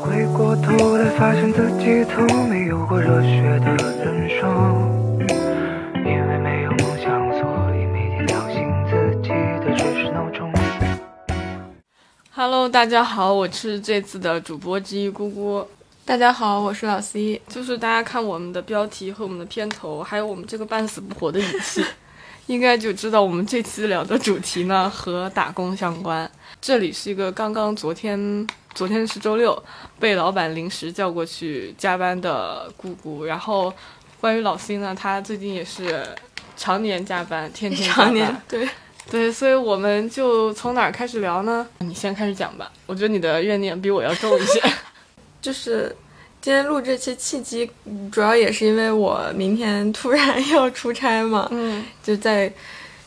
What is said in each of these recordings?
回过头来，发现自己从没有过热血的人生。因为没有梦想，所以每天叫醒自己的只是闹钟。Hello，大家好，我是这次的主播之一姑姑。大家好，我是老 C。就是大家看我们的标题和我们的片头，还有我们这个半死不活的语气，应该就知道我们这期聊的主题呢和打工相关。这里是一个刚刚昨天，昨天是周六，被老板临时叫过去加班的姑姑。然后关于老 C 呢，他最近也是常年加班，天天加班常年 对，对，所以我们就从哪儿开始聊呢？你先开始讲吧，我觉得你的怨念比我要重一些。就是今天录这期契机，主要也是因为我明天突然要出差嘛，嗯，就在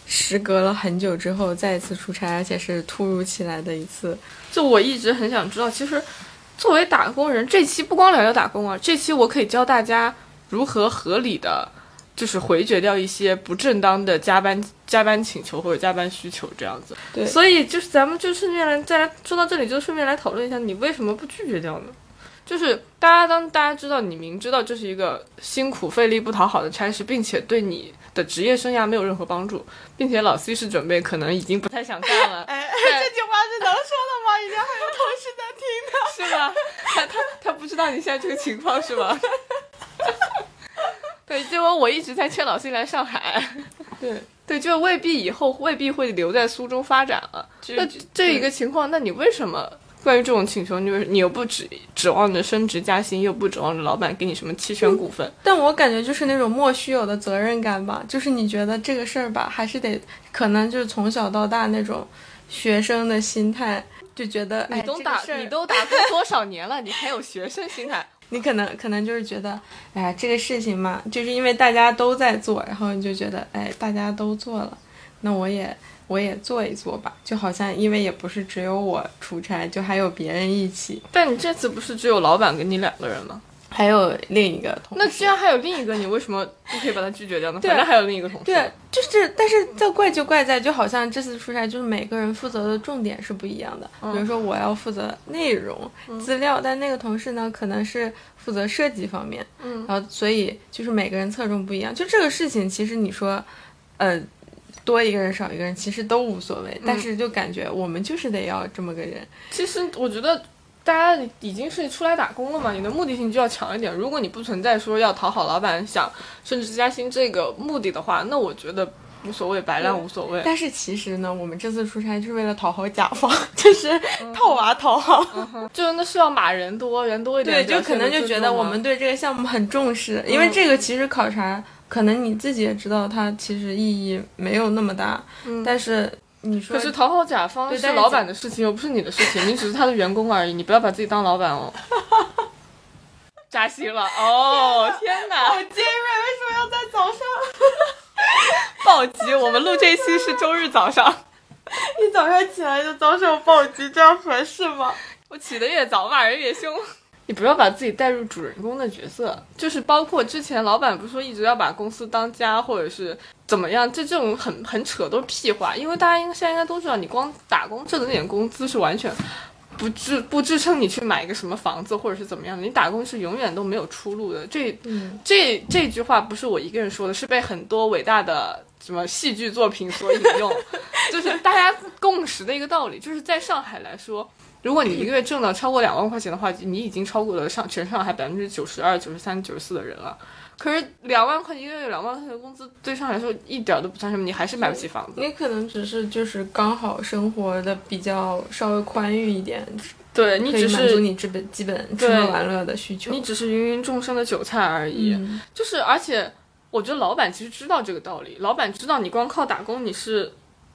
时隔了很久之后再一次出差，而且是突如其来的一次。就我一直很想知道，其实作为打工人，这期不光聊聊打工啊，这期我可以教大家如何合理的，就是回绝掉一些不正当的加班加班请求或者加班需求这样子。对所以就是咱们就顺便来再来说到这里，就顺便来讨论一下，你为什么不拒绝掉呢？就是大家当大家知道你明知道这是一个辛苦费力不讨好的差事，并且对你的职业生涯没有任何帮助，并且老 C 是准备可能已经不太想干了。哎，对这句话是能说的吗？已经还有同事在听呢。是吗？他他他不知道你现在这个情况是吗？对，结果我一直在劝老 C 来上海，对，对，就未必以后未必会留在苏州发展了。那这一个情况，那你为什么关于这种请求，你为你又不指指望着升职加薪，又不指望着老板给你什么期权股份？但我感觉就是那种莫须有的责任感吧，就是你觉得这个事儿吧，还是得可能就是从小到大那种学生的心态，就觉得哎，你都打这个你都打工多少年了，你还有学生心态？你可能可能就是觉得，哎呀，这个事情嘛，就是因为大家都在做，然后你就觉得，哎，大家都做了，那我也我也做一做吧，就好像因为也不是只有我出差，就还有别人一起，但你这次不是只有老板跟你两个人吗？还有另一个同事。那既然还有另一个，你为什么不可以把他拒绝掉呢？对反正还有另一个同事。对，就是，但是这怪就怪在，就好像这次出差，就是每个人负责的重点是不一样的。比如说，我要负责内容、资料，但那个同事呢，可能是负责设计方面。嗯，然后所以就是每个人侧重不一样。就这个事情，其实你说，呃，多一个人少一个人，其实都无所谓。但是就感觉我们就是得要这么个人。其实我觉得大家已经是出来打工了嘛，你的目的性就要强一点。如果你不存在说要讨好老板、想升职加薪这个目的的话，那我觉得无所谓，白烂无所谓。但是其实呢，我们这次出差就是为了讨好甲方，就是套娃讨好。就那是要码人多，人多一点，对，就可能就觉得我们对这个项目很重视，因为这个其实考察，可能你自己也知道，它其实意义没有那么大，但是你说，可是讨好甲方是是老板的事情，又不是你的事情，你只是他的员工而已，你不要把自己当老板哦。扎心了哦！天哪，好尖锐，为什么要在早上？暴击！我们录这期是周日早上，一早上起来就遭受暴击，这样合适吗？我起得越早，骂人越凶。你不要把自己带入主人公的角色，就是包括之前老板不是说一直要把公司当家，或者是怎么样，这这种很很扯，都是屁话。因为大家应该现在应该都知道，你光打工挣的那点工资是完全不支不支撑你去买一个什么房子，或者是怎么样的。你打工是永远都没有出路的。这、嗯这这句话不是我一个人说的，是被很多伟大的什么戏剧作品所引用，就是大家共识的一个道理。就是在上海来说，如果你一个月挣到超过两万块钱的话，你已经超过了上全上海百分之九十二、九十三、九十四的人了。可是两万块一个月两万块钱的工资，对上海来说一点都不算什么，你还是买不起房子。你可能只是就是刚好生活的比较稍微宽裕一点，对你只是满足是你基本基本吃喝玩乐的需求。你只是芸芸众生的韭菜而已。嗯就是而且我觉得老板其实知道这个道理，老板知道你光靠打工你是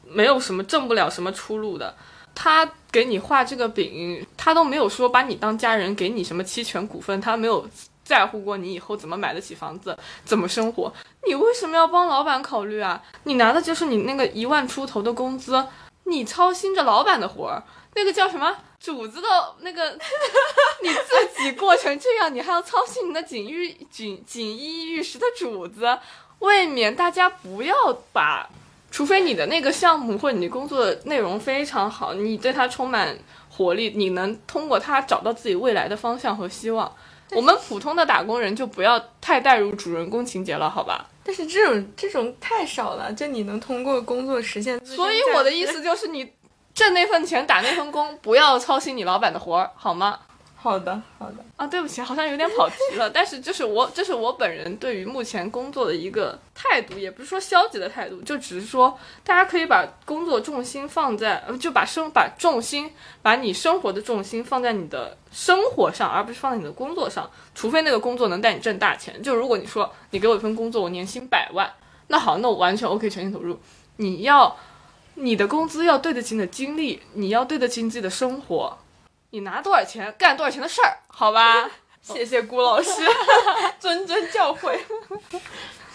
没有什么挣不了什么出路的。他给你画这个饼，他都没有说把你当家人，给你什么期权股份，他没有在乎过你以后怎么买得起房子，怎么生活。你为什么要帮老板考虑啊？你拿的就是你那个一万出头的工资，你操心着老板的活儿，那个叫什么？主子的那个，你自己过成这样，你还要操心你的锦衣锦锦衣玉食的主子，未免大家不要把除非你的那个项目或者你工作的内容非常好，你对它充满活力，你能通过它找到自己未来的方向和希望。我们普通的打工人就不要太带入主人公情节了，好吧？但是这种这种太少了，就你能通过工作实现所以我的意思就是，你挣那份钱打那份工，不要操心你老板的活儿，好吗？好的好的，啊，对不起，好像有点跑题了。但是就是我，这是我本人对于目前工作的一个态度，也不是说消极的态度，就只是说大家可以把工作重心放在，就把生把重心，把你生活的重心放在你的生活上，而不是放在你的工作上。除非那个工作能带你挣大钱。就如果你说你给我一份工作，我年薪百万，那好，那我完全 OK，全心投入。你要你的工资要对得起你的精力，你要对得起你自己的生活。你拿多少钱干多少钱的事儿，好吧？谢谢顾老师 谆谆教诲。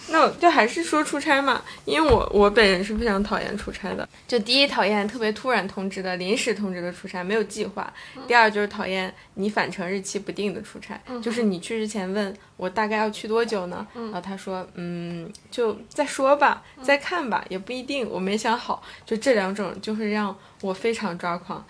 那我就还是说出差嘛，因为我我本人是非常讨厌出差的。就第一讨厌特别突然通知的、临时通知的出差，没有计划；第二就是讨厌你返程日期不定的出差，就是你去之前问我大概要去多久呢，然后他说嗯就再说吧，再看吧，也不一定，我没想好。就这两种就会让我非常抓狂。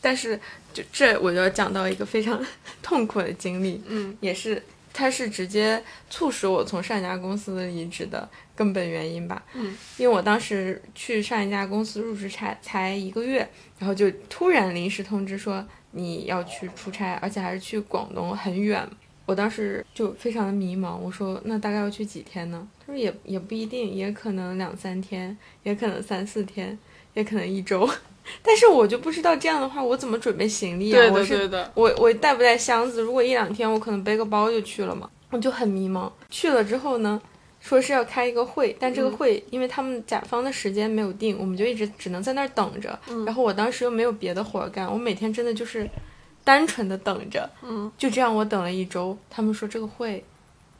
但是就这我就要讲到一个非常 痛苦的经历，嗯，也是它是直接促使我从上一家公司离职的根本原因吧。嗯，因为我当时去上一家公司入职才才一个月，然后就突然临时通知说你要去出差，而且还是去广东很远。我当时就非常的迷茫，我说那大概要去几天呢？他说也也不一定，也可能两三天，也可能三四天，也可能一周。但是我就不知道这样的话，我怎么准备行李啊？对我是的对的，我我带不带箱子？如果一两天，我可能背个包就去了嘛，我就很迷茫。去了之后呢，说是要开一个会，但这个会、因为他们甲方的时间没有定，我们就一直只能在那儿等着。然后我当时又没有别的活儿干，我每天真的就是单纯的等着。嗯，就这样我等了一周，他们说这个会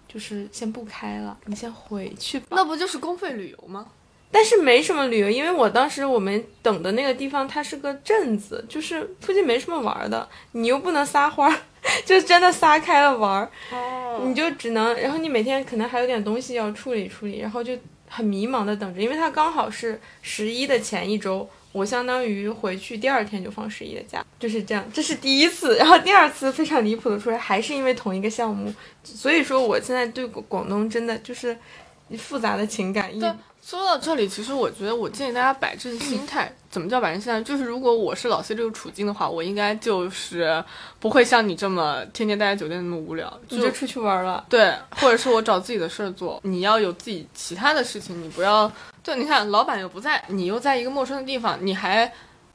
就是先不开了，你先回去吧。那不就是公费旅游吗？但是没什么旅游，因为我当时我们等的那个地方它是个镇子，就是附近没什么玩儿的，你又不能撒欢儿，就真的撒开了玩儿，哦。你就只能，然后你每天可能还有点东西要处理处理，然后就很迷茫的等着，因为它刚好是十一的前一周，我相当于回去第二天就放十一的假，就是这样，这是第一次，然后第二次非常离谱的出来，还是因为同一个项目，所以说我现在对广广东真的就是复杂的情感一对说到这里，其实我觉得我建议大家摆正心态。怎么叫摆正心态？就是如果我是老 C 这个处境的话，我应该就是不会像你这么天天待在酒店那么无聊，你就出去玩了。对，或者是我找自己的事儿做。你要有自己其他的事情，你不要对。你看，老板又不在，你又在一个陌生的地方，你还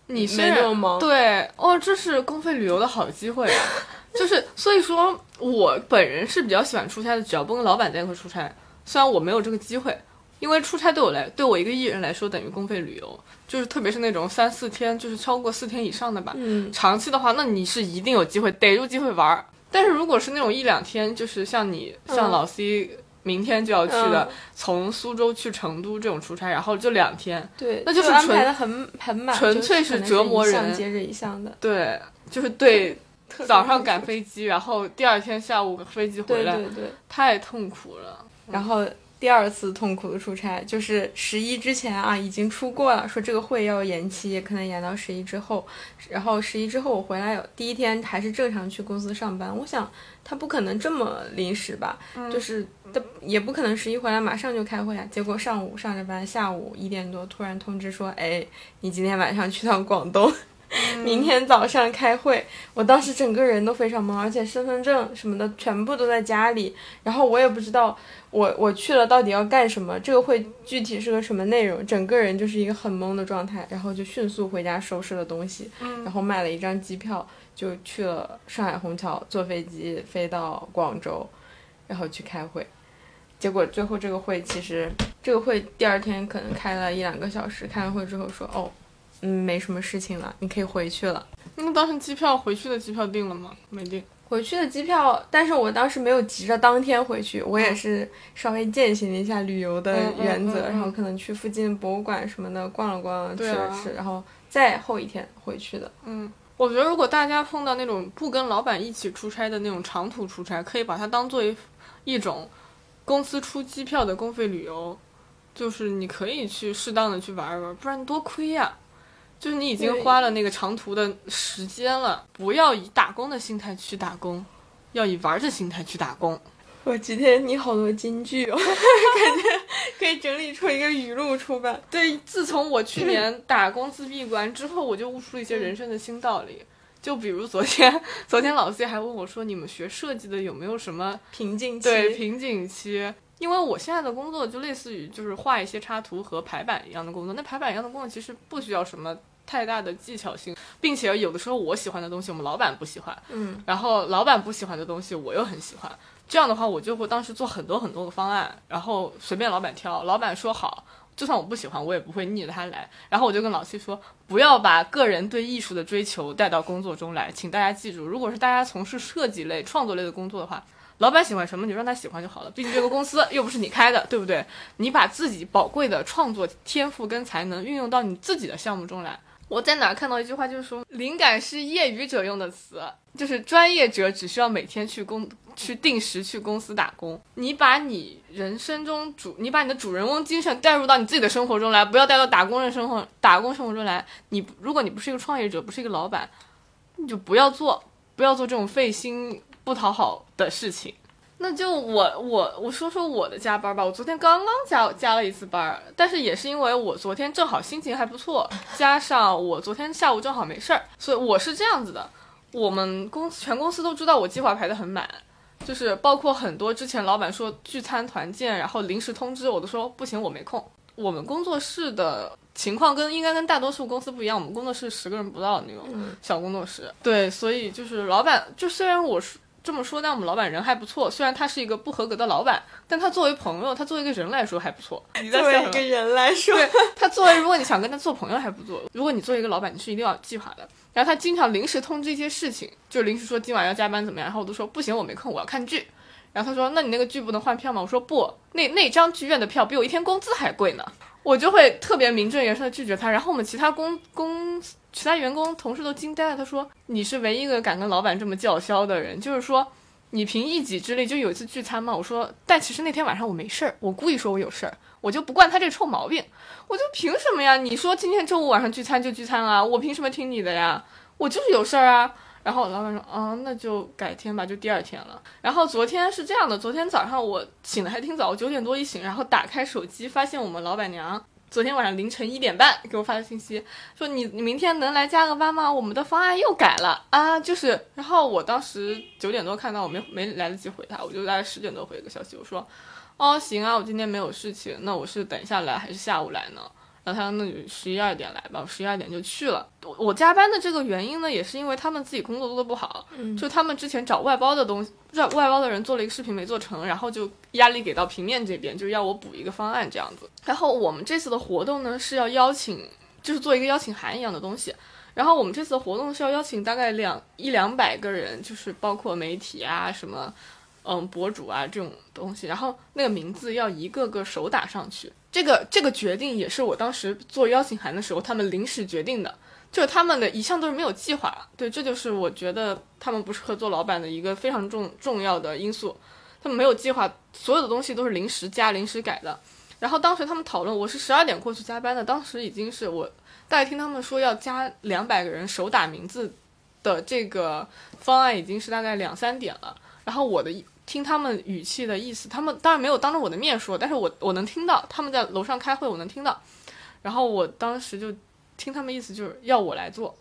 你是没然那么忙对哦，这是公费旅游的好机会啊！就是所以说我本人是比较喜欢出差的，只要不跟老板在一块出差。虽然我没有这个机会，因为出差对我来，对我一个艺人来说等于公费旅游，就是特别是那种三四天，就是超过四天以上的吧。嗯，长期的话，那你是一定有机会逮住机会玩儿。但是如果是那种一两天，就是像你像老 C 明天就要去的，嗯从苏州去成都这种出差，然后就两天，对，那就是纯安排的很很满，纯粹就是折磨一项人接着一项的。对，就是对 早上赶飞机，然后第二天下午飞机回来，对对对，太痛苦了。然后第二次痛苦的出差就是十一之前啊，已经出过了，说这个会要延期，也可能延到十一之后。然后十一之后我回来有第一天还是正常去公司上班，我想他不可能这么临时吧，就是他也不可能十一回来马上就开会啊。结果上午上着班，下午一点多突然通知说，哎，你今天晚上去趟广东。明天早上开会，我当时整个人都非常懵，而且身份证什么的全部都在家里，然后我也不知道我我去了到底要干什么，这个会具体是个什么内容，整个人就是一个很懵的状态，然后就迅速回家收拾了东西，然后买了一张机票，就去了上海虹桥，坐飞机飞到广州，然后去开会。结果最后这个会其实这个会第二天可能开了一两个小时，开完会之后说哦，嗯，没什么事情了，你可以回去了。那当时机票回去的机票定了吗？没定。回去的机票，但是我当时没有急着当天回去，我也是稍微践行了一下旅游的原则，嗯嗯嗯嗯然后可能去附近博物馆什么的逛了逛，吃了吃，然后再后一天回去的。嗯，我觉得如果大家碰到那种不跟老板一起出差的那种长途出差，可以把它当做一一种公司出机票的公费旅游，就是你可以去适当的去玩一玩，不然多亏呀、就是你已经花了那个长途的时间了，不要以打工的心态去打工，要以玩的心态去打工。我今天你好多金句哦，感觉可以整理出一个语录出版。对，自从我去年打工自闭关之后，我就悟出了一些人生的新道理。就比如昨天，昨天老 C 还问我说：“你们学设计的有没有什么瓶颈期，对瓶颈期？”因为我现在的工作就类似于就是画一些插图和排版一样的工作，那排版一样的工作其实不需要什么太大的技巧性，并且有的时候我喜欢的东西我们老板不喜欢，嗯，然后老板不喜欢的东西我又很喜欢，这样的话我就会当时做很多很多个方案，然后随便老板挑，老板说好。就算我不喜欢，我也不会逆着他来。然后我就跟老七说，不要把个人对艺术的追求带到工作中来。请大家记住，如果是大家从事设计类、创作类的工作的话，老板喜欢什么，你就让他喜欢就好了。毕竟这个公司又不是你开的，对不对？你把自己宝贵的创作天赋跟才能运用到你自己的项目中来。我在哪看到一句话，就是说，灵感是业余者用的词，就是专业者只需要每天去公去定时去公司打工。你把你人生中主，你把你的主人翁精神带入到你自己的生活中来，不要带到打工人生活打工生活中来。你如果你不是一个创业者，不是一个老板，你就不要做，不要做这种费心不讨好的事情。那就我我我说说我的加班吧。我昨天刚刚加加了一次班，但是也是因为我昨天正好心情还不错，加上我昨天下午正好没事儿，所以我是这样子的。我们公司全公司都知道我计划排得很满，就是包括很多之前老板说聚餐团建，然后临时通知我都说不行，我没空。我们工作室的情况跟应该跟大多数公司不一样，我们工作室十个人不到的那种小工作室。对，所以就是老板，就虽然我是这么说，但我们老板人还不错。虽然他是一个不合格的老板，但他作为朋友，他作为一个人来说还不错。你作为一个人来说，对他作为，如果你想跟他做朋友还不错，如果你作为一个老板，你是一定要有计划的。然后他经常临时通知一些事情，就临时说今晚要加班怎么样，然后我都说不行，我没空，我要看剧。然后他说那你那个剧不能换票吗？我说不，那那张剧院的票比我一天工资还贵呢。我就会特别名正言顺的拒绝他。然后我们其他公公其他员工同事都惊呆了，他说你是唯一一个敢跟老板这么叫嚣的人，就是说。你凭一己之力就有一次聚餐吗？我说，但其实那天晚上我没事儿，我故意说我有事儿，我就不惯他这臭毛病。我就凭什么呀？你说今天周五晚上聚餐就聚餐啊，我凭什么听你的呀？我就是有事儿啊。然后老板说，嗯，那就改天吧，就第二天了。然后昨天是这样的，昨天早上我醒的还挺早，我九点多一醒，然后打开手机，发现我们老板娘昨天晚上凌晨一点半给我发的信息，说你你明天能来加个班吗？我们的方案又改了啊，就是。然后我当时九点多看到，我没没来得及回他，我就大概十点多回了个消息，我说，哦行啊，我今天没有事情，那我是等一下来还是下午来呢？然后他说那就十一二点来吧，我十一二点就去了。我我加班的这个原因呢，也是因为他们自己工作做的不好，嗯就他们之前找外包的东西，外外包的人做了一个视频没做成，然后就压力给到平面这边，就要我补一个方案这样子。然后我们这次的活动呢是要邀请，就是做一个邀请函一样的东西。然后我们这次的活动是要邀请大概两一两百个人，就是包括媒体啊什么。嗯，博主啊这种东西，然后那个名字要一个个手打上去。这个这个决定也是我当时做邀请函的时候，他们临时决定的，就是他们的一向都是没有计划。对，这就是我觉得他们不适合做老板的一个非常重重要的因素。他们没有计划，所有的东西都是临时加、临时改的。然后当时他们讨论，我是十二点过去加班的，当时已经是我大概听他们说要加两百个人手打名字的这个方案，已经是大概两三点了。然后我的听他们语气的意思，他们当然没有当着我的面说，但是我我能听到他们在楼上开会，我能听到。然后我当时就听他们意思就是要我来做，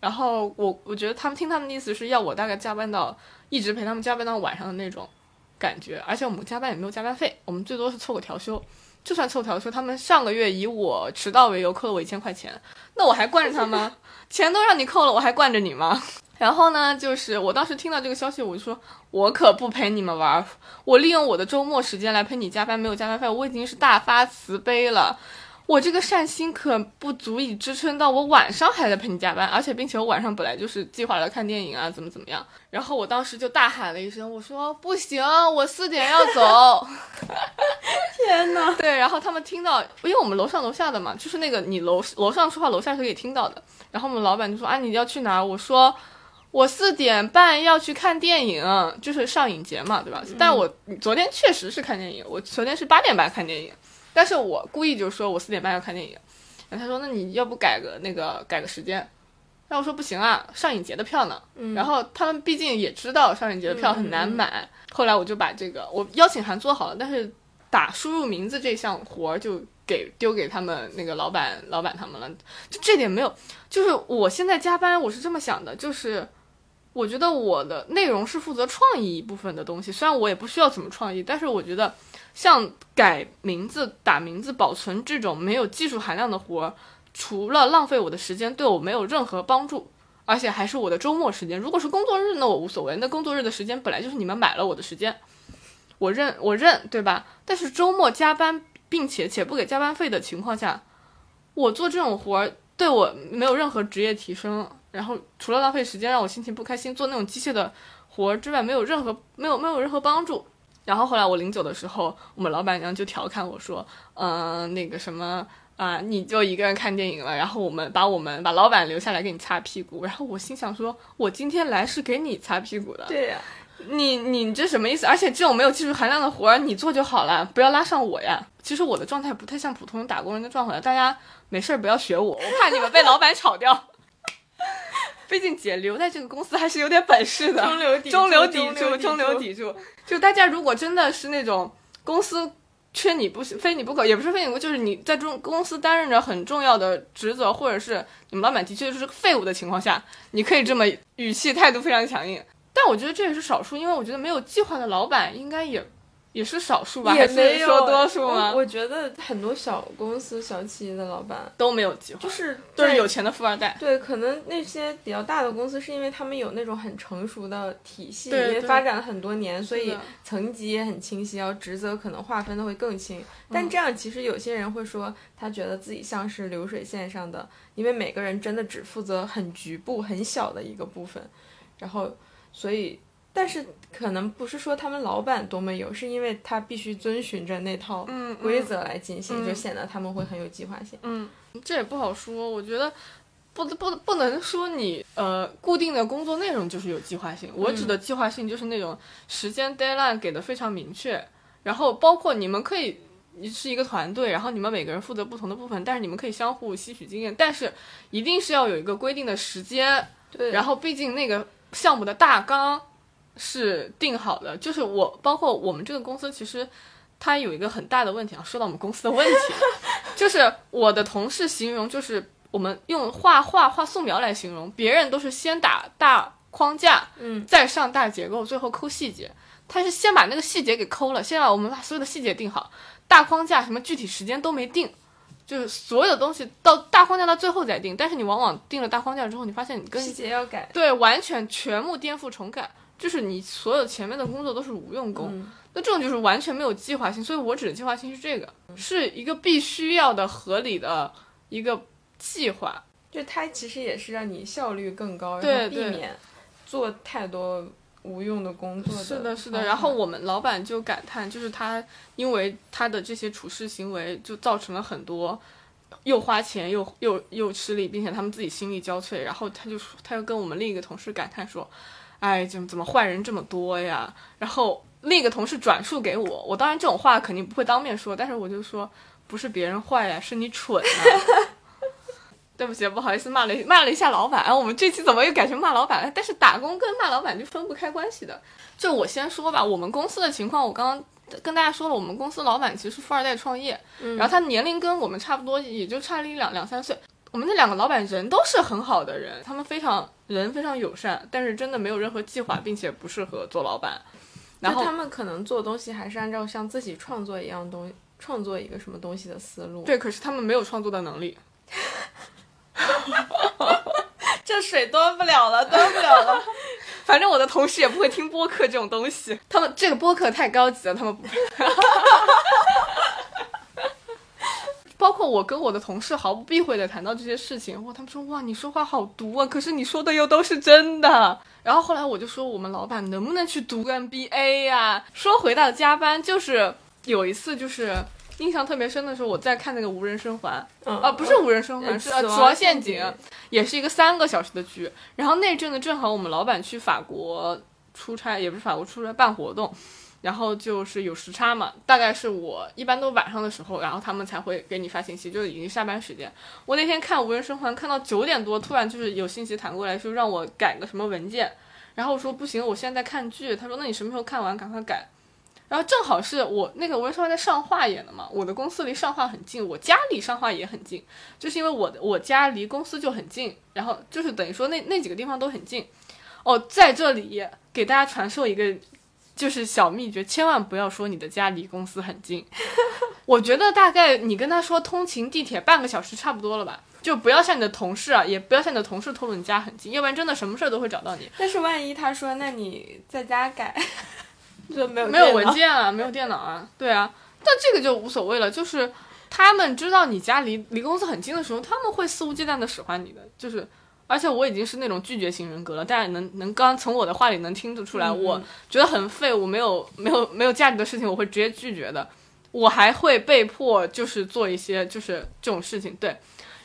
然后我我觉得他们听他们的意思是要我大概加班到一直陪他们加班到晚上的那种感觉，而且我们加班也没有加班费，我们最多是凑个调休。就算凑调休，他们上个月以我迟到为由扣了我一千块钱，那我还惯着他吗？钱都让你扣了，我还惯着你吗？然后呢，就是我当时听到这个消息，我就说，我可不陪你们玩儿，我利用我的周末时间来陪你加班，没有加班费，我已经是大发慈悲了。我这个善心可不足以支撑到我晚上还在陪你加班，而且并且我晚上本来就是计划了看电影啊，怎么怎么样。然后我当时就大喊了一声，我说不行，我四点要走。天哪！对，然后他们听到，因为我们楼上楼下的嘛，就是那个你楼楼上说话，楼下是可以听到的。然后我们老板就说啊，你要去哪儿？我说我四点半要去看电影，就是上影节嘛，对吧？但我昨天确实是看电影，我昨天是八点半看电影。但是我故意就说我四点半要看电影，然后他说那你要不改个那个改个时间，然后我说不行啊，上影节的票呢。嗯然后他们毕竟也知道上影节的票很难买，后来我就把这个我邀请函做好了，但是打输入名字这项活儿就给丢给他们那个老板老板他们了，就这点没有，就是我现在加班我是这么想的，就是我觉得我的内容是负责创意一部分的东西，虽然我也不需要怎么创意，但是我觉得像改名字、打名字、保存这种没有技术含量的活儿，除了浪费我的时间，对我没有任何帮助。而且还是我的周末时间。如果是工作日，那我无所谓。那工作日的时间本来就是你们买了我的时间，我认我认，对吧？但是周末加班，并且且不给加班费的情况下，我做这种活儿对我没有任何职业提升。然后除了浪费时间，让我心情不开心，做那种机械的活儿之外，没有任何没有没有任何帮助。然后后来我临走的时候，我们老板娘就调侃我说：“嗯、那个什么。”啊，你就一个人看电影了，然后我们把我们把老板留下来给你擦屁股，然后我心想说，我今天来是给你擦屁股的，对呀、你你这什么意思？而且这种没有技术含量的活儿你做就好了，不要拉上我呀。其实我的状态不太像普通打工人的状态，大家没事儿不要学我，我怕你们被老板炒掉。毕竟姐留在这个公司还是有点本事的，中流砥柱中流砥柱，中流砥柱砥柱。就大家如果真的是那种公司缺你不非你不可，也不是非你不可，就是你在中公司担任着很重要的职责，或者是你们老板的确就是个废物的情况下，你可以这么语气态度非常强硬。但我觉得这也是少数，因为我觉得没有计划的老板应该也也是少数吧，也没有说多数吗？我我觉得很多小公司、小企业的老板都没有机会，就是在都是有钱的富二代。对，可能那些比较大的公司是因为他们有那种很成熟的体系，对因为发展了很多年，所以层级也很清晰，然后职责可能划分的会更清。嗯但这样其实有些人会说，他觉得自己像是流水线上的，因为每个人真的只负责很局部、很小的一个部分，然后所以。但是可能不是说他们老板多么有，是因为他必须遵循着那套嗯，规则来进行，嗯就显得他们会很有计划性。嗯，这也不好说。我觉得不不不能说你呃固定的工作内容就是有计划性。我指的计划性就是那种时间 deadline 给的非常明确，然后包括你们可以。你是一个团队，然后你们每个人负责不同的部分，但是你们可以相互吸取经验，但是一定是要有一个规定的时间，对，然后毕竟那个项目的大纲是定好的，就是我包括我们这个公司，其实它有一个很大的问题啊。说到我们公司的问题，就是我的同事形容，就是我们用画画画素描来形容，别人都是先打大框架，嗯，再上大结构，最后抠细节。他是先把那个细节给抠了，先把我们把所有的细节定好，大框架什么具体时间都没定。就是所有的东西到大框架到最后再定，但是你往往定了大框架之后，你发现你跟细节要改。对，完全全部颠覆重改，就是你所有前面的工作都是无用功。嗯那这种就是完全没有计划性，所以我指的计划性是这个，是一个必须要的合理的一个计划。就它其实也是让你效率更高，对然后避免做太多无用的工作是的，是的。然后我们老板就感叹，就是他因为他的这些处事行为，就造成了很多又花钱又又又吃力，并且他们自己心力交瘁。然后他就说，他又跟我们另一个同事感叹说：“哎，怎么怎么坏人这么多呀？”然后另一个同事转述给我，我当然这种话肯定不会当面说，但是我就说，不是别人坏呀，是你蠢啊。对不起，不好意思，骂了骂了一下老板。哎，我们这期怎么又改成骂老板了？但是打工跟骂老板就分不开关系的。就我先说吧，我们公司的情况，我刚刚跟大家说了，我们公司老板其实是富二代创业，然后他年龄跟我们差不多，也就差了一两两三岁。我们那两个老板人都是很好的人，他们非常人非常友善，但是真的没有任何计划，并且不适合做老板。然后他们可能做东西还是按照像自己创作一样东创作一个什么东西的思路。，对，可是他们没有创作的能力。这水端不了了，端不了了。反正我的同事也不会听播客这种东西，他们这个播客太高级了，他们不配。包括我跟我的同事毫不避讳的谈到这些事情，哇，他们说哇你说话好毒啊，可是你说的又都是真的。然后后来我就说我们老板能不能去读个 MBA 呀、说回到加班，就是有一次就是印象特别深的时候，我在看那个无人生还，嗯啊，不是无人生还，呃是呃死亡陷阱，也是一个三个小时的剧。然后那阵子正好我们老板去法国出差，也不是法国出差办活动，然后就是有时差嘛，大概是我一般都晚上的时候，然后他们才会给你发信息，就是已经下班时间。我那天看无人生还，看到九点多，突然就是有信息弹过来，说让我改个什么文件，然后我说不行，我现在在看剧。他说那你什么时候看完，赶快改。然后正好是我那个无人生还在上画演的嘛，我的公司离上画很近，我家离上画也很近，就是因为我的我家离公司就很近，然后就是等于说那那几个地方都很近。哦，在这里给大家传授一个。就是小秘诀，千万不要说你的家离公司很近。我觉得大概你跟他说通勤地铁半个小时差不多了吧，就不要向你的同事啊，也不要向你的同事透露你家很近，要不然真的什么事儿都会找到你。但是万一他说，那你在家改，就没有没有文件啊，没有电脑啊，对啊，但这个就无所谓了。就是他们知道你家离离公司很近的时候，他们会肆无忌惮的使唤你的，就是。而且我已经是那种拒绝型人格了，大家能能刚从我的话里能听得出来，我觉得很废，我没有没有没有价值的事情，我会直接拒绝的。我还会被迫就是做一些就是这种事情，对。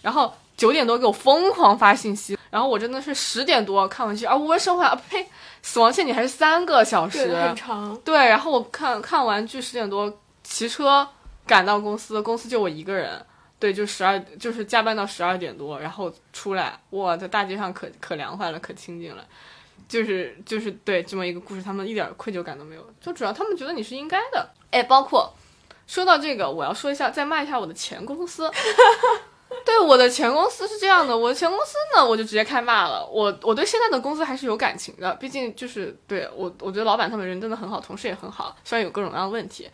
然后九点多给我疯狂发信息，然后我真的是十点多看完剧啊，无人生还啊呸，死亡陷阱还是三个小时，很长。对，然后我看看完剧十点多骑车赶到公司，公司就我一个人。对，就十二，就是加班到十二点多，然后出来，哇，在大街上可可凉快了，可清静了，就是就是对这么一个故事，他们一点愧疚感都没有，就主要他们觉得你是应该的。哎，包括说到这个，我要说一下，再骂一下我的前公司。对，我的前公司是这样的，我的前公司呢，我就直接开骂了。我我对现在的公司还是有感情的，毕竟就是对我，我觉得老板他们人真的很好，同事也很好，虽然有各种各样的问题，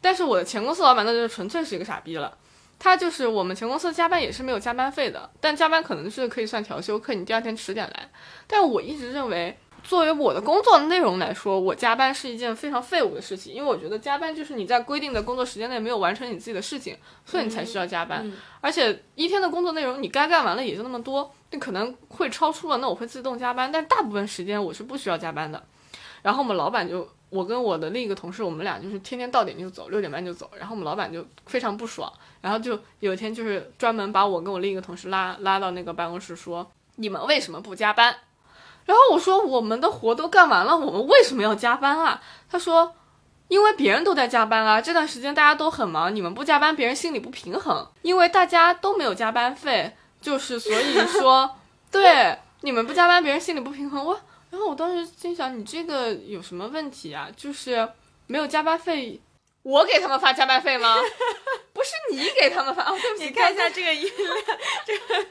但是我的前公司老板那就是纯粹是一个傻逼了。他就是我们前公司加班也是没有加班费的，但加班可能是可以算调休可，你第二天迟点来。但我一直认为，作为我的工作内容来说，我加班是一件非常废物的事情，因为我觉得加班就是你在规定的工作时间内没有完成你自己的事情，所以你才需要加班。而且一天的工作内容你该干完了也就那么多，你可能会超出了，那我会自动加班，但大部分时间我是不需要加班的。然后我们老板就。我跟我的另一个同事，我们俩就是天天到点就走，六点半就走。然后我们老板就非常不爽，然后就有一天就是专门把我跟我另一个同事拉拉到那个办公室说：“你们为什么不加班？”然后我说：“我们的活都干完了，我们为什么要加班啊？”他说：“因为别人都在加班啊，这段时间大家都很忙，你们不加班，别人心里不平衡。因为大家都没有加班费，就是所以说，对你们不加班，别人心里不平衡。”我。然后我当时心想，你这个有什么问题啊？就是没有加班费，我给他们发加班费吗？不是你给他们发哦，对不起，你看一下这个音量，这个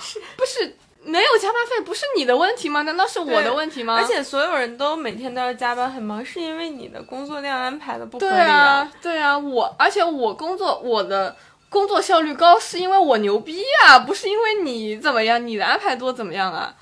是 不是没有加班费？不是你的问题吗？难道是我的问题吗？而且所有人都每天都要加班，很忙，是因为你的工作量安排的不合理啊？对啊，我而且我工作我的工作效率高，是因为我牛逼啊，不是因为你怎么样，你的安排多怎么样啊？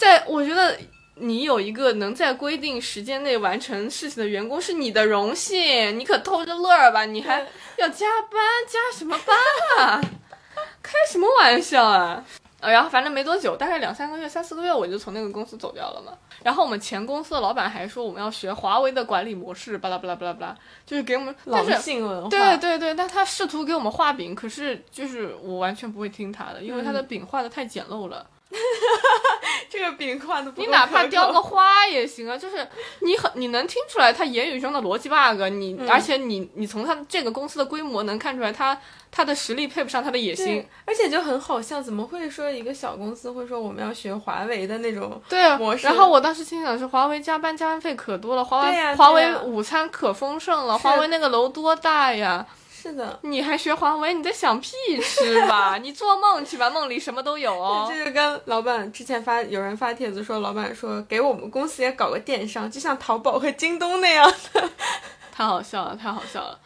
在我觉得，你有一个能在规定时间内完成事情的员工是你的荣幸，你可偷着乐儿吧？你还要加班，加什么班啊？开什么玩笑啊！然后反正没多久，大概两三个月、三四个月，我就从那个公司走掉了嘛。然后我们前公司的老板还说我们要学华为的管理模式，巴拉巴拉巴拉巴拉，就是给我们狼性文化。对对对，但他试图给我们画饼，可是就是我完全不会听他的，因为他的饼画的太简陋了。这个饼画的，你哪怕雕个花也行啊。就是你很你能听出来他言语中的逻辑 bug，你而且你你从他这个公司的规模能看出来他他的实力配不上他的野心，而且就很好笑，怎么会说一个小公司会说我们要学华为的那种对啊模式？然后我当时心想是华为加班加班费可多了，华为华为午餐可丰盛了，华为那个楼多大呀？是的，你还学华为？你在想屁吃吧？你做梦去吧，梦里什么都有哦。这就跟老板之前发有人发帖子说，老板说给我们公司也搞个电商，就像淘宝和京东那样的，太好笑了，太好笑了。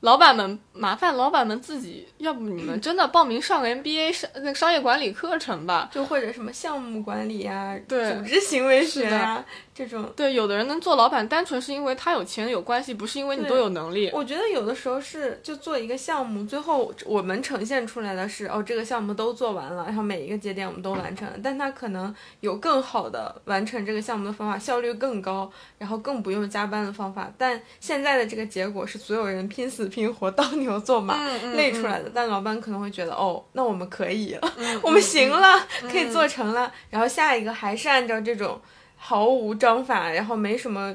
老板们，麻烦老板们自己，要不你们真的报名上个 MBA 商那商业管理课程吧，就或者什么项目管理呀，对，组织行为学啊。这种对，有的人能做老板，单纯是因为他有钱有关系，不是因为你都有能力。我觉得有的时候是就做一个项目，最后我们呈现出来的是哦，这个项目都做完了，然后每一个节点我们都完成了。但他可能有更好的完成这个项目的方法，效率更高，然后更不用加班的方法。但现在的这个结果是所有人拼死拼活、当牛做马累出来的。但老板可能会觉得哦，那我们可以了，我们行了，可以做成了。然后下一个还是按照这种。毫无章法，然后没什么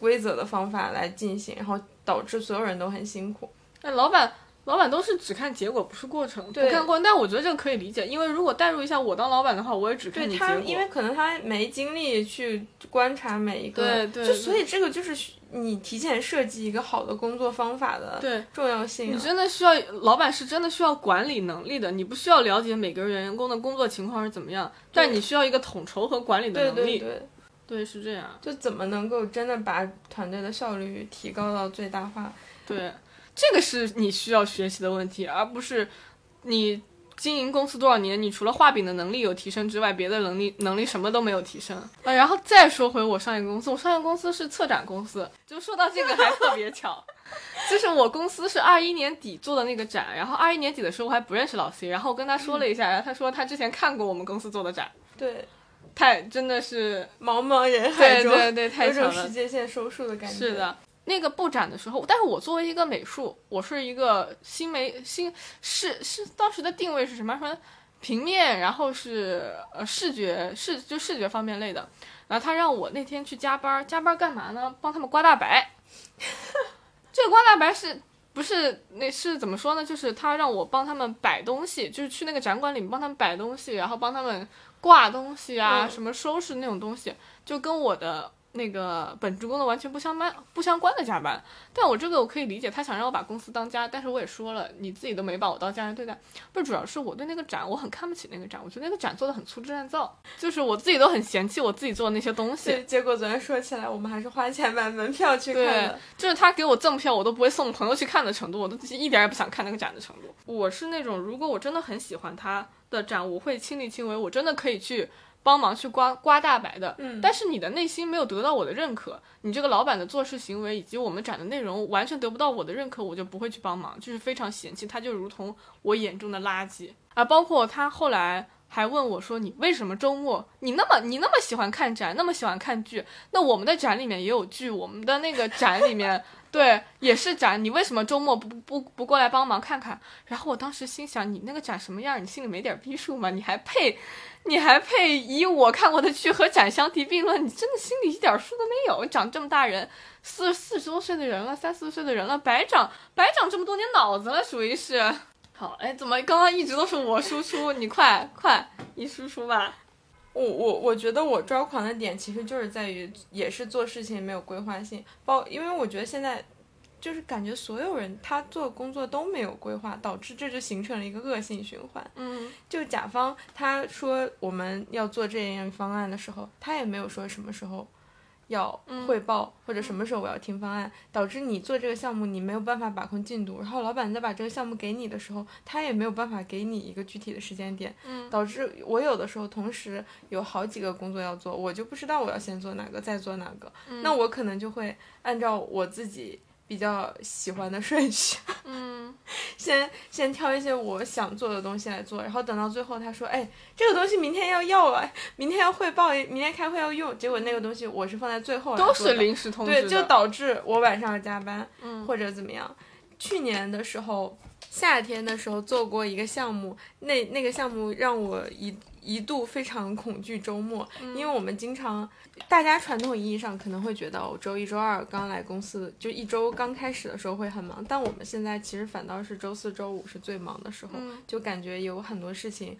规则的方法来进行，然后导致所有人都很辛苦。那老板。老板都是只看结果，不是过程，不对看过程。但我觉得这个可以理解，因为如果代入一下我当老板的话，我也只看对他，你结果。因为可能他没精力去观察每一个，对对就所以这个就是你提前设计一个好的工作方法的重要性你啊。真的需要，老板是真的需要管理能力的。你不需要了解每个员工的工作情况是怎么样，但你需要一个统筹和管理的能力。对对，对是这样。就怎么能够真的把团队的效率提高到最大化？对，这个是你需要学习的问题，而不是你经营公司多少年，你除了画饼的能力有提升之外，别的能力能力什么都没有提升。啊，然后再说回我上一个公司，我上一个公司是策展公司，就说到这个还特别巧，就是我公司是二一年底做的那个展，然后二一年底的时候我还不认识老 C，然后我跟他说了一下，然后他说他之前看过我们公司做的展，对，太真的是茫茫人海中，对对对，太有种世。界线收束的感觉。是，的，那个布展的时候，但是我作为一个美术，我是一个新媒新是是当时的定位是什么？说平面，然后是呃视觉视就视觉方面类的。然后他让我那天去加班，加班干嘛呢？帮他们刮大白。这个刮大白是。不是，那是怎么说呢？就是他让我帮他们摆东西，就是去那个展馆里面帮他们摆东西，然后帮他们挂东西啊，嗯什么收拾那种东西，就跟我的那个本职工作完全不相关不相关的加班。但我这个我可以理解，他想让我把公司当家，但是我也说了，你自己都没把我当家人对待。不是，主要是我对那个展我很看不起那个展，我觉得那个展做的很粗制滥造，就是我自己都很嫌弃我自己做的那些东西。结果昨天说起来，我们还是花钱买门票去看对的。，就是他给我赠票，我都不会送朋友去看的程度，我都一点儿也不想看那个展的程度。我是那种，如果我真的很喜欢他的展，我会亲力亲为，我真的可以去帮忙去刮刮大白的。嗯但是你的内心没有得到我的认可，你这个老板的做事行为以及我们展的内容完全得不到我的认可，我就不会去帮忙，就是非常嫌弃他，就如同我眼中的垃圾啊。包括他后来还问我说：“你为什么周末你那么你那么喜欢看展，那么喜欢看剧？那我们的展里面也有剧，我们的那个展里面对也是展，你为什么周末不不不过来帮忙看看？”然后我当时心想：“你那个展什么样？你心里没点逼数吗？你还配？你还配以我看过的剧和展相提并论？你真的心里一点数都没有？长这么大人，四四十多岁的人了，三四十岁的人了，白长白长这么多年脑子了，属于是。好，哎，怎么刚刚一直都是我输出？你快快，你输出吧。我我我觉得我抓狂的点其实就是在于，也是做事情没有规划性，包因为我觉得现在就是感觉所有人他做工作都没有规划，导致这就形成了一个恶性循环。嗯就甲方他说我们要做这样方案的时候，他也没有说什么时候要汇报、或者什么时候我要听方案，导致你做这个项目你没有办法把控进度，然后老板再把这个项目给你的时候，他也没有办法给你一个具体的时间点，嗯。导致我有的时候同时有好几个工作要做，我就不知道我要先做哪个，再做哪个，那我可能就会按照我自己。比较喜欢的顺序，嗯。先先挑一些我想做的东西来做，然后等到最后他说，哎，这个东西明天要要啊，明天要汇报，明天开会要用，结果那个东西我是放在最后都是临时通知对，就导致我晚上要加班，嗯。或者怎么样。去年的时候，夏天的时候做过一个项目，那那个项目让我一一度非常恐惧周末，嗯因为我们经常，大家传统意义上可能会觉得我周一周二刚来公司，就一周刚开始的时候会很忙，但我们现在其实反倒是周四周五是最忙的时候，嗯就感觉有很多事情。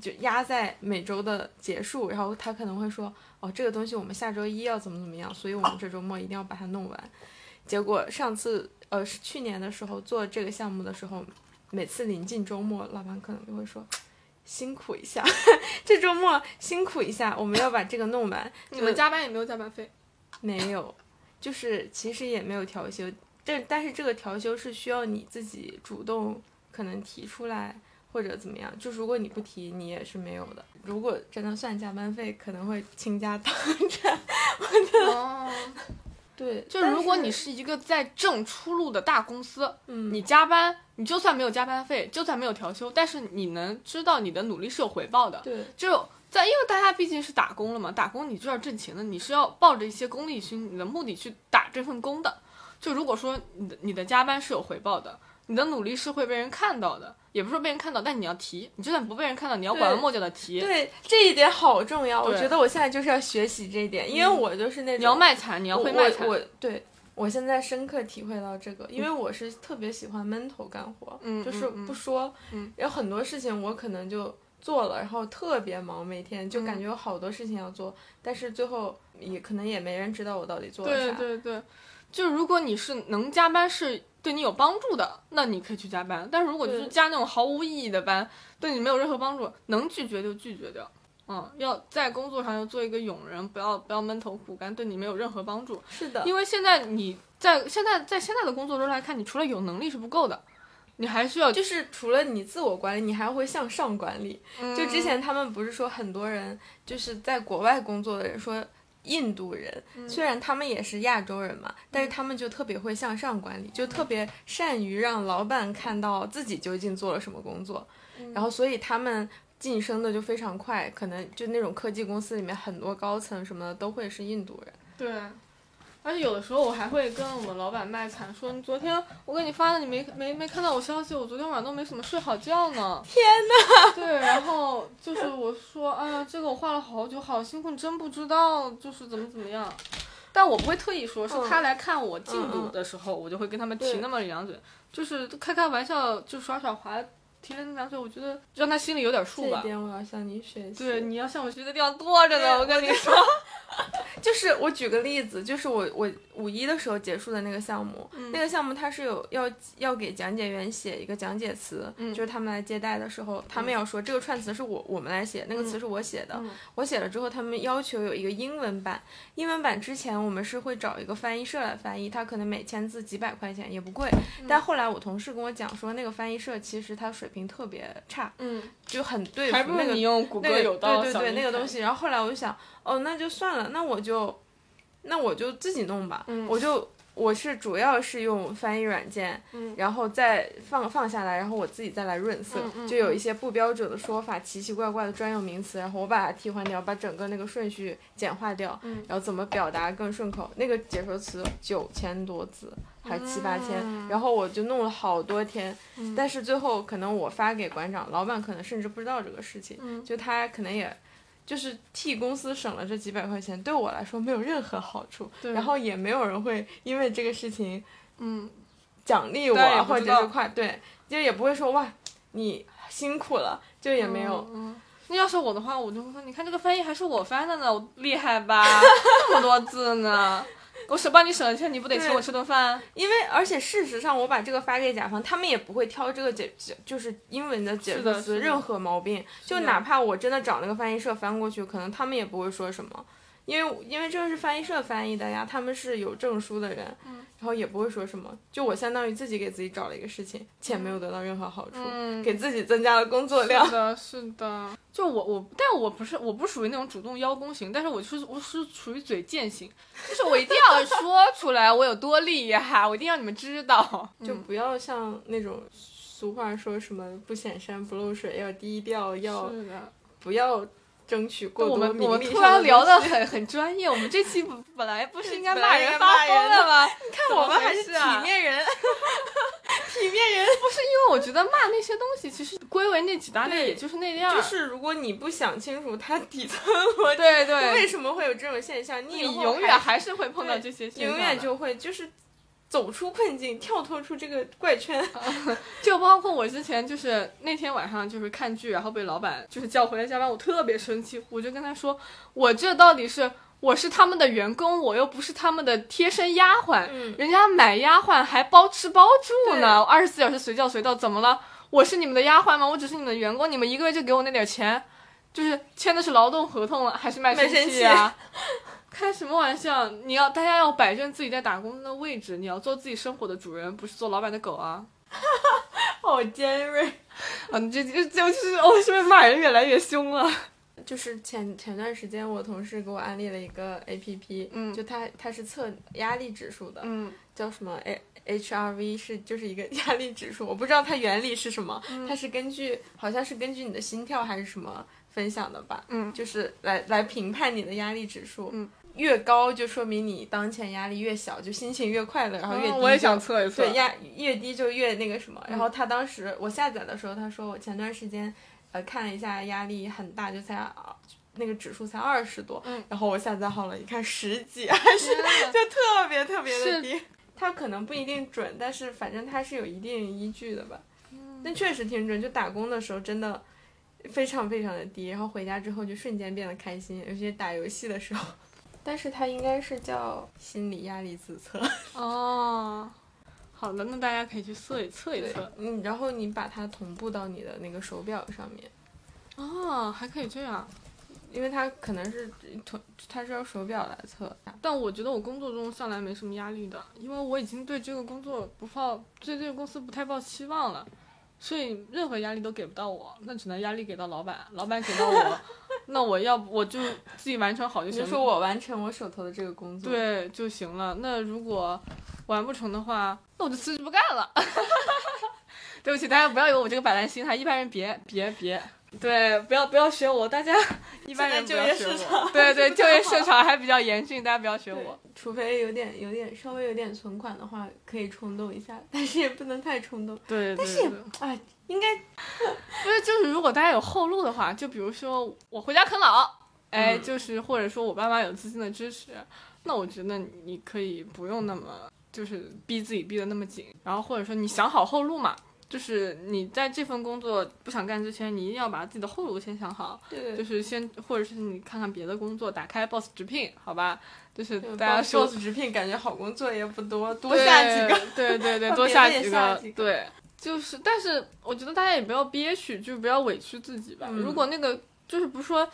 就压在每周的结束，然后他可能会说，哦，这个东西我们下周一要怎么怎么样，所以我们这周末一定要把它弄完。结果上次呃是去年的时候做这个项目的时候，每次临近周末，老板可能就会说。辛苦一下，这周末辛苦一下，我们要把这个弄完。你们加班也没有加班费？没有，就是其实也没有调休，但但是这个调休是需要你自己主动可能提出来或者怎么样，就如果你不提，你也是没有的。如果真的算加班费，可能会倾家荡产。哦，对，就如果你是一个在正出路的大公司，嗯，你加班，你就算没有加班费，就算没有调休，但是你能知道你的努力是有回报的。对就在，因为大家毕竟是打工了嘛，打工你就要挣钱的，你是要抱着一些功利心，你的目的去打这份工的。就如果说你的你的加班是有回报的，你的努力是会被人看到的，也不是说被人看到，但你要提，你就算不被人看到，你要拐弯抹角的提，对这一点好重要。我觉得我现在就是要学习这一点，因为我就是那种你要卖惨，你要会卖惨，我我对我现在深刻体会到这个，因为我是特别喜欢闷头干活，嗯就是不说，嗯有很多事情我可能就做了，然后特别忙，每天就嗯感觉有好多事情要做，但是最后也可能也没人知道我到底做了啥对。对对，就如果你是能加班是对你有帮助的，那你可以去加班。但是如果就是加那种毫无意义的班，对你没有任何帮助，能拒绝就拒绝掉。嗯，要在工作上要做一个勇人，不要不要闷头苦干，对你没有任何帮助。是的，因为现在你在现在在现在的工作中来看，你除了有能力是不够的，你还需要就是除了你自我管理，你还会向上管理。嗯就之前他们不是说很多人就是在国外工作的人说。印度人嗯。虽然他们也是亚洲人嘛，但是他们就特别会向上管理，就特别善于让老板看到自己究竟做了什么工作，嗯。然后所以他们晋升的就非常快，可能就那种科技公司里面很多高层什么的都会是印度人。对，而且有的时候我还会跟我们老板卖惨，说你昨天我给你发的，你没没没看到我消息，我昨天晚上都没怎么睡好觉呢。天哪！对，然后就是我说，哎呀，这个我画了好久，好辛苦，你真不知道，就是怎么怎么样。但我不会特意说，是嗯他来看我进度的时候，我就会跟他们提那么两嘴，就是开开玩笑，就耍耍滑，提了那两嘴，我觉得让他心里有点数吧。这一点我要向你学习。对，你要向我学的地方多着呢，对我跟你说。就是我举个例子，就是我我五一的时候结束的那个项目，嗯那个项目它是有要要给讲解员写一个讲解词，嗯就是他们来接待的时候，他们要说这个串词是我我们来写，那个词是我写的，嗯我写了之后，他们要求有一个英文版，英文版之前我们是会找一个翻译社来翻译，它可能每千字几百块钱也不贵，但后来我同事跟我讲说，那个翻译社其实它水平特别差，嗯，就很对付还不那个如你用谷歌那个有道对对对那个东西。然后后来我就想，哦，那就算了，那我就，那我就自己弄吧。嗯我就我是主要是用翻译软件，嗯然后再放放下来，然后我自己再来润色，嗯嗯就有一些不标准的说法、奇奇怪怪的专用名词，然后我把它替换掉，把整个那个顺序简化掉，嗯然后怎么表达更顺口。那个解说词九千多字。还七八千，嗯。然后我就弄了好多天，嗯。但是最后可能我发给馆长，老板可能甚至不知道这个事情，嗯。就他可能也，就是替公司省了这几百块钱，对我来说没有任何好处，然后也没有人会因为这个事情嗯，奖励我或者是夸对，就也不会说哇你辛苦了，就也没有。那要是我的话，我就会说，你看这个翻译还是我翻的呢，我厉害吧？这么多字呢，我省帮你省了钱，你不得请我吃顿饭？因为而且事实上，我把这个发给甲方，他们也不会挑这个解解就是英文的解释词任何毛病，就哪怕我真的找那个翻译社翻过去，可能他们也不会说什么，因为因为这个是翻译社翻译的呀，他们是有证书的人，嗯然后也不会说什么，就我相当于自己给自己找了一个事情，且没有得到任何好处，嗯，给自己增加了工作量是。的，是的。就我我，但我不是我不属于那种主动邀功型，但是我就是我是属于嘴贱型，就是我一定要说出来我有多厉害，我一定要你们知道。就不要像那种俗话说什么不显山不露水，要低调，要，不要争取过我多名们我们突然聊的很很专业，我们这期本本来不是应该骂人发疯的吗？你看我们还是体啊面人，体面人。不是因为我觉得骂那些东西，其实归为那几大类，也就是那样。就是如果你不想清楚它底层逻辑，对对，为什么会有这种现象，你永远还还是会碰到这些现象，永远就会就是走出困境，跳脱出这个怪圈。就包括我之前就是那天晚上就是看剧，然后被老板就是叫回来加班，我特别生气，我就跟他说，我这到底是我是他们的员工，我又不是他们的贴身丫鬟，嗯人家买丫鬟还包吃包住呢，二十四小时随叫随到，怎么了？我是你们的丫鬟吗？我只是你们的员工，你们一个月就给我那点钱，就是签的是劳动合同还是卖身卖身契啊？开什么玩笑！你要大家要摆正自己在打工的位置，你要做自己生活的主人，不是做老板的狗啊！好尖锐。啊，你这这就是我是不是骂人越来越凶了？就是前前段时间，我同事给我安利了一个 A P P，嗯就它它是测压力指数的，嗯叫什么 A H R V 是就是一个压力指数，我不知道它原理是什么，嗯它是根据好像是根据你的心跳还是什么分享的吧，嗯就是来来评判你的压力指数。嗯，越高就说明你当前压力越小，就心情越快乐，然后越低我也想测一测。对压越低就越那个什么。然后他当时我下载的时候，他说我前段时间呃看了一下，压力很大，就才啊那个指数才二十多。嗯然后我下载好了，一看十几，还是 就特别特别的低。它可能不一定准，但是反正它是有一定依据的吧。那确实挺准，就打工的时候真的非常非常的低，然后回家之后就瞬间变得开心，尤其是打游戏的时候。但是它应该是叫心理压力自测，哦，好的，那大家可以去测一测一测。，嗯，然后你把它同步到你的那个手表上面，哦，还可以这样。因为它可能是同，它是要手表来测。但我觉得我工作中向来没什么压力的，因为我已经对这个工作不抱，对这个公司不太抱期望了，所以任何压力都给不到我，那只能压力给到老板，老板给到我，那我要不我就自己完成好就行了。你就说我完成我手头的这个工作，，对就行了。那如果完不成的话，那我就辞职不干了。对不起，大家不要有我这个摆烂心态，一般人别别别。对，不要不要学我，大家 一般人就业市我。场对对，就业市场还比较严峻，大家不要学我。除非有点有点稍微有点存款的话，可以冲动一下，但是也不能太冲动。对，但是哎，应该不是，就是如果大家有后路的话，就比如说我回家啃老，哎，嗯就是或者说我爸妈有资金的支持，那我觉得你可以不用那么就是逼自己逼得那么紧，然后或者说你想好后路嘛，就是你在这份工作不想干之前，你一定要把自己的后路先想好，对就是先或者是你看看别的工作，打开 Boss 直聘，好吧，就是大家 boss 说 boss 直聘感觉好工作也不多，多下几个。对对对，把 多下几个，对，就是，但是我觉得大家也不要憋屈，就不要委屈自己吧。嗯如果那个就是不是说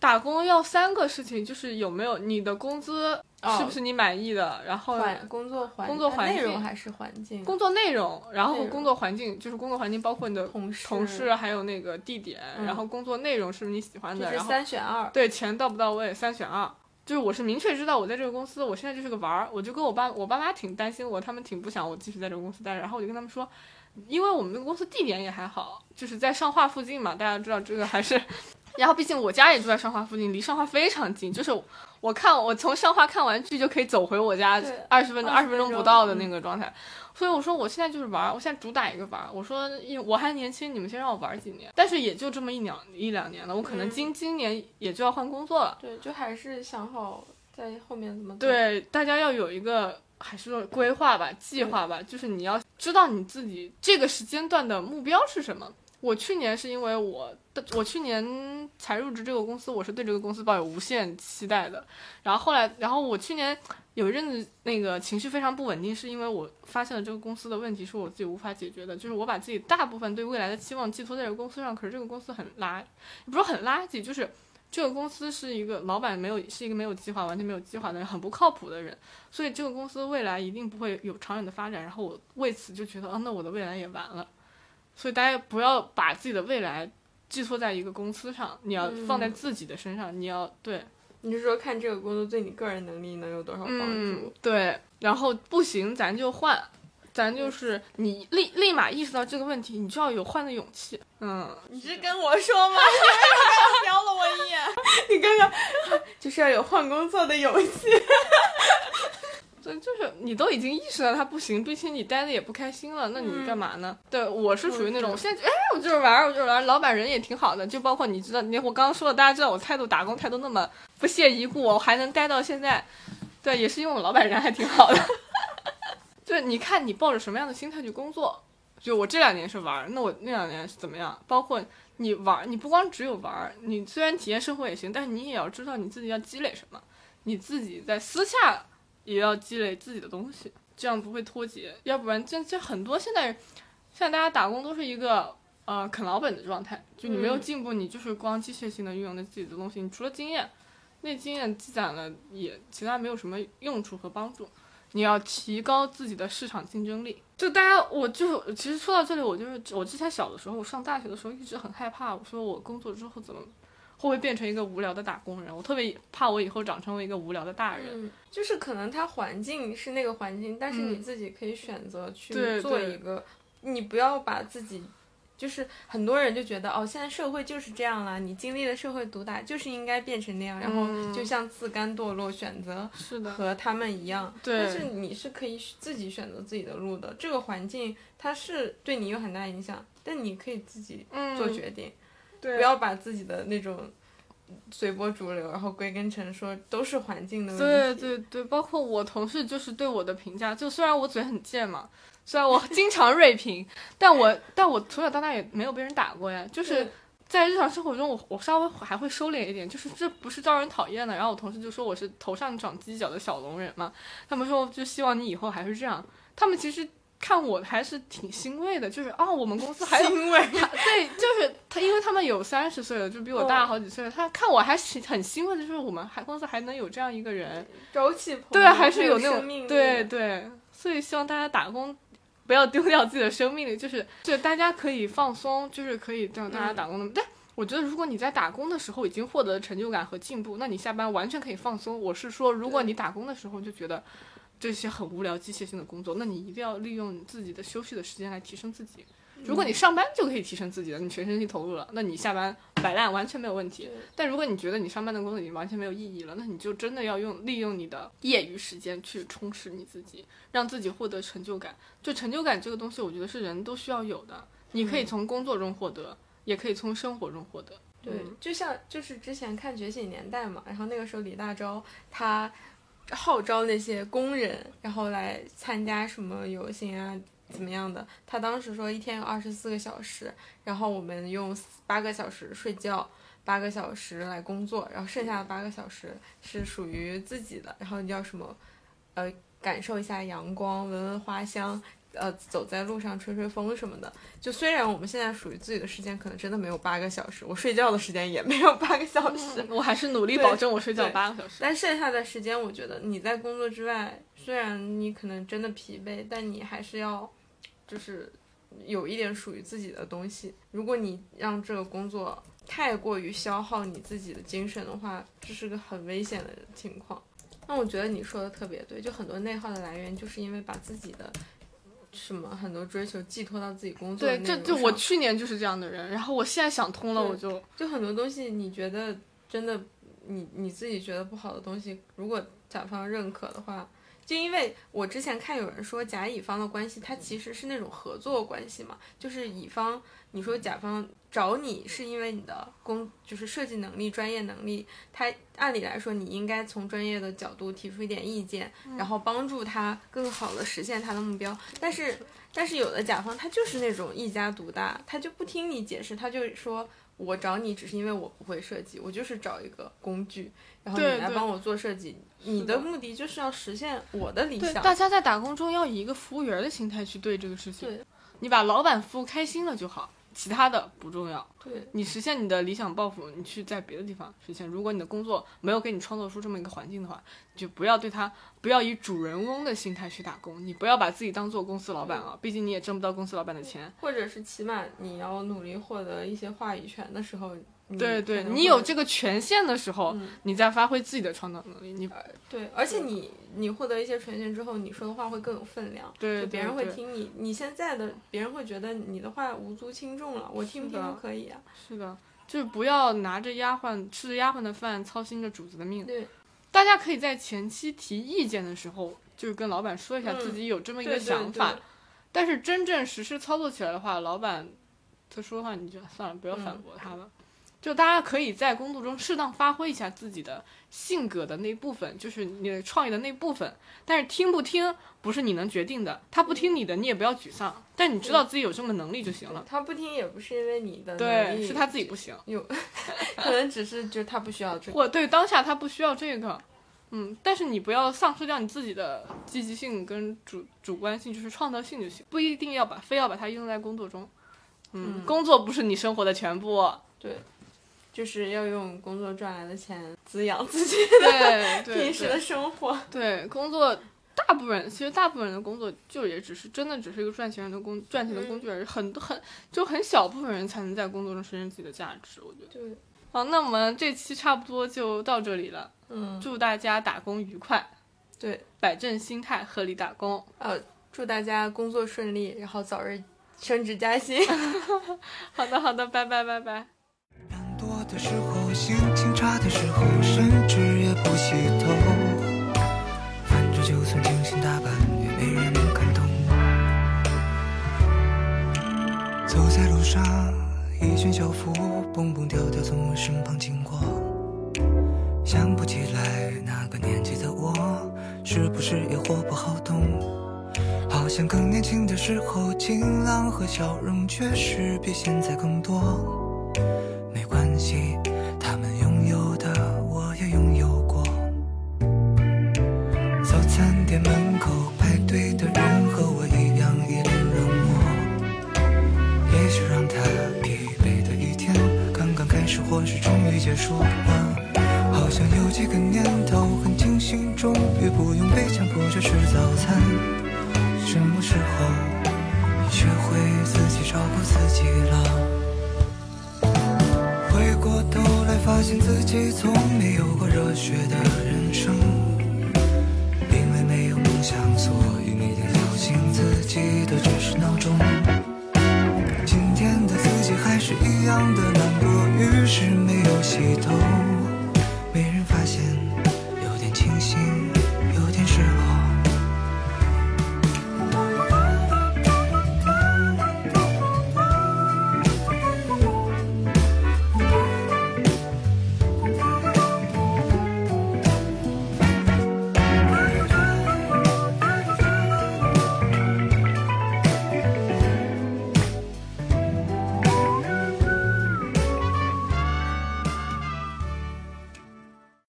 打工要三个事情，就是有没有你的工资哦是不是你满意的，然后环工作环工作环内容境还是环境，工作内容，然后工作环境，就是工作环境包括你的同事。同事，还有那个地点，嗯。然后工作内容是不是你喜欢的，就是然后三选二。对钱到不到位，三选二。就是我是明确知道我在这个公司，我现在就是个玩儿，我就跟我爸我爸妈挺担心我，他们挺不想我继续在这个公司待着，然后我就跟他们说，因为我们那个公司地点也还好，就是在上化附近嘛，大家知道这个还是，然后毕竟我家也住在上化附近，离上化非常近，就是我看我从上化看完剧就可以走回我家对二十分钟二十20分钟不到的嗯那个状态，所以我说我现在就是玩儿，我现在主打一个玩儿。我说因我还年轻，你们先让我玩儿几年，但是也就这么一两一两年了，我可能嗯今今年也就要换工作了。对，就还是想好在后面怎么走。对，大家要有一个还是说规划吧，计划吧，就是你要知道你自己这个时间段的目标是什么。我去年是因为我的，我去年才入职这个公司，我是对这个公司抱有无限期待的。然后后来，然后我去年有一阵子那个情绪非常不稳定，是因为我发现了这个公司的问题是我自己无法解决的，就是我把自己大部分对未来的期望寄托在这个公司上，可是这个公司很垃，不是很垃圾，就是这个公司是一个老板没有是一个没有计划、完全没有计划的人，很不靠谱的人，所以这个公司未来一定不会有长远的发展。然后我为此就觉得，啊，那我的未来也完了。所以大家不要把自己的未来寄托在一个公司上，你要放在自己的身上，你要对，你是说看这个工作对你个人能力能有多少帮嗯助？，对，然后不行咱就换，咱就是你立立马意识到这个问题，你就要有换的勇气。嗯，你是跟我说吗？你刚刚瞄了我一眼，你刚刚 就是要有换工作的勇气。对，就是你都已经意识到他不行，并且你待的也不开心了，那你干嘛呢？对我是属于那种，我现在就哎，我就是玩儿，我就是玩儿，老板人也挺好的，就包括你知道，你我刚刚说的，大家知道我态度打工态度那么不屑一顾，我还能待到现在，对，也是因为我老板人还挺好的。就是你看你抱着什么样的心态去工作，就我这两年是玩儿，那我那两年是怎么样？包括你玩儿，你不光只有玩儿，你虽然体验生活也行，但是你也要知道你自己要积累什么，你自己在私下也要积累自己的东西，这样不会脱节。要不然这这很多现在现在大家打工都是一个呃啃老本的状态，就你没有嗯进步，你就是光机械性的运用着自己的东西，你除了经验，那经验积攒了也其他没有什么用处和帮助。你要提高自己的市场竞争力。就大家，我就其实说到这里，我就是我之前小的时候，我上大学的时候一直很害怕，我说我工作之后怎么会不会变成一个无聊的打工人？我特别怕我以后长成为一个无聊的大人。嗯，就是可能他环境是那个环境，但是你嗯自己可以选择去做一个，你不要把自己就是很多人就觉得哦，现在社会就是这样了，你经历了社会毒打，就是应该变成那样，然后嗯就像自甘堕落，选择是的，和他们一样。对但是你是可以自己选择自己的路的，这个环境它是对你有很大影响，但你可以自己嗯，做决定，对，不要把自己的那种随波逐流，然后归根成说都是环境的问题。对对对，包括我同事就是对我的评价，就虽然我嘴很贱嘛，虽然我经常锐评，但我但我从小到大也没有被人打过呀，就是在日常生活中我我稍微还会收敛一点，就是这不是招人讨厌的。然后我同事就说我是头上长犄角的小龙人嘛，他们说就希望你以后还是这样。他们其实看我还是挺欣慰的，就是哦，我们公司还有欣慰，对，就是他，因为他们有三十岁了，就比我大好几岁了。他看我还是很欣慰的，就是我们还公司还能有这样一个人，朝气蓬勃，对，啊还是有那种命对对，所以希望大家打工不要丢掉自己的生命力，就是就大家可以放松，就是可以让大家打工的。但我觉得，如果你在打工的时候已经获得了成就感和进步，那你下班完全可以放松。我是说，如果你打工的时候就觉得这些很无聊、机械性的工作，那你一定要利用你自己的休息的时间来提升自己。如果你上班就可以提升自己了，你全身心投入了，那你下班摆烂完全没有问题。但如果你觉得你上班的工作已经完全没有意义了，那你就真的要用利用你的业余时间去充实你自己，让自己获得成就感。就成就感这个东西，我觉得是人都需要有的。你可以从工作中获得，也可以从生活中获得。对嗯，就像就是之前看《觉醒年代》嘛，然后那个时候李大钊他号召那些工人，然后来参加什么游行啊，怎么样的？他当时说一天有二十四个小时，然后我们用八个小时睡觉，八个小时来工作，然后剩下的八个小时是属于自己的，然后你要什么，呃，感受一下阳光，闻闻花香。呃，走在路上吹吹风什么的，就虽然我们现在属于自己的时间可能真的没有八个小时，我睡觉的时间也没有八个小时，我还是努力保证我睡觉八个小时。但剩下的时间，我觉得你在工作之外，虽然你可能真的疲惫，但你还是要就是有一点属于自己的东西。如果你让这个工作太过于消耗你自己的精神的话，这是个很危险的情况。那我觉得你说的特别对，就很多内耗的来源就是因为把自己的什么很多追求寄托到自己工作的对，这就我去年就是这样的人，然后我现在想通了，我就就很多东西，你觉得真的，你你自己觉得不好的东西，如果甲方认可的话，就因为我之前看有人说甲乙方的关系，它其实是那种合作关系嘛，就是乙方，你说甲方找你是因为你的工就是设计能力、专业能力，他按理来说你应该从专业的角度提出一点意见，然后帮助他更好的实现他的目标，但是。但是有的甲方他就是那种一家独大，他就不听你解释，他就说我找你只是因为我不会设计，我就是找一个工具，然后你来帮我做设计。你的的目的就是要实现我的理想。大家在打工中要以一个服务员的心态去对这个事情。对你把老板服务开心了就好，其他的不重要。对你实现你的理想抱负，你去在别的地方实现。如果你的工作没有给你创作出这么一个环境的话，你就不要对他，不要以主人翁的心态去打工。你不要把自己当做公司老板啊，毕竟你也挣不到公司老板的钱。或者是起码你要努力获得一些话语权的时候，你对对，你有这个权限的时候，嗯你再发挥自己的创造能力。你对，而且你你获得一些权限之后，你说的话会更有分量，对就别人会听你。你现在的别人会觉得你的话无足轻重了，我听不听都可以啊。是的，就是不要拿着丫鬟吃着丫鬟的饭，操心着主子的命。对大家可以在前期提意见的时候，就是跟老板说一下嗯自己有这么一个想法。对但是真正实施操作起来的话，老板他说的话你就算了，不要反嗯驳他了。就大家可以在工作中适当发挥一下自己的性格的那部分，就是你的创意的那部分。但是听不听不是你能决定的，他不听你的，你也不要沮丧。但你知道自己有这么能力就行了。他不听也不是因为你的能对，力是他自己不行。有，可能只是就是他不需要这个。或对当下他不需要这个，嗯，但是你不要丧失掉你自己的积极性跟主主观性，就是创造性就行，不一定要把非要把它用在工作中。嗯，嗯工作不是你生活的全部。对，就是要用工作赚来的钱滋养自己的对 平时的生活。对，工作大部分其实大部分人的工作就也只是真的只是一个赚钱人的工赚钱的工具而已，很很就很小部分人才能在工作中实现自己的价值，我觉得。对，好，那我们这期差不多就到这里了，嗯，祝大家打工愉快，对，摆正心态，合理打工。呃，祝大家工作顺利，然后早日升职加薪。好的，好的，拜拜，拜拜。的时候，心情差的时候，甚至也不洗头。反正就算精心打扮，也没人能看懂。走在路上，一群校服蹦蹦跳跳从我身旁经过。想不起来那个年纪的我，是不是也活不好动？好像更年轻的时候，晴朗和笑容确实比现在更多。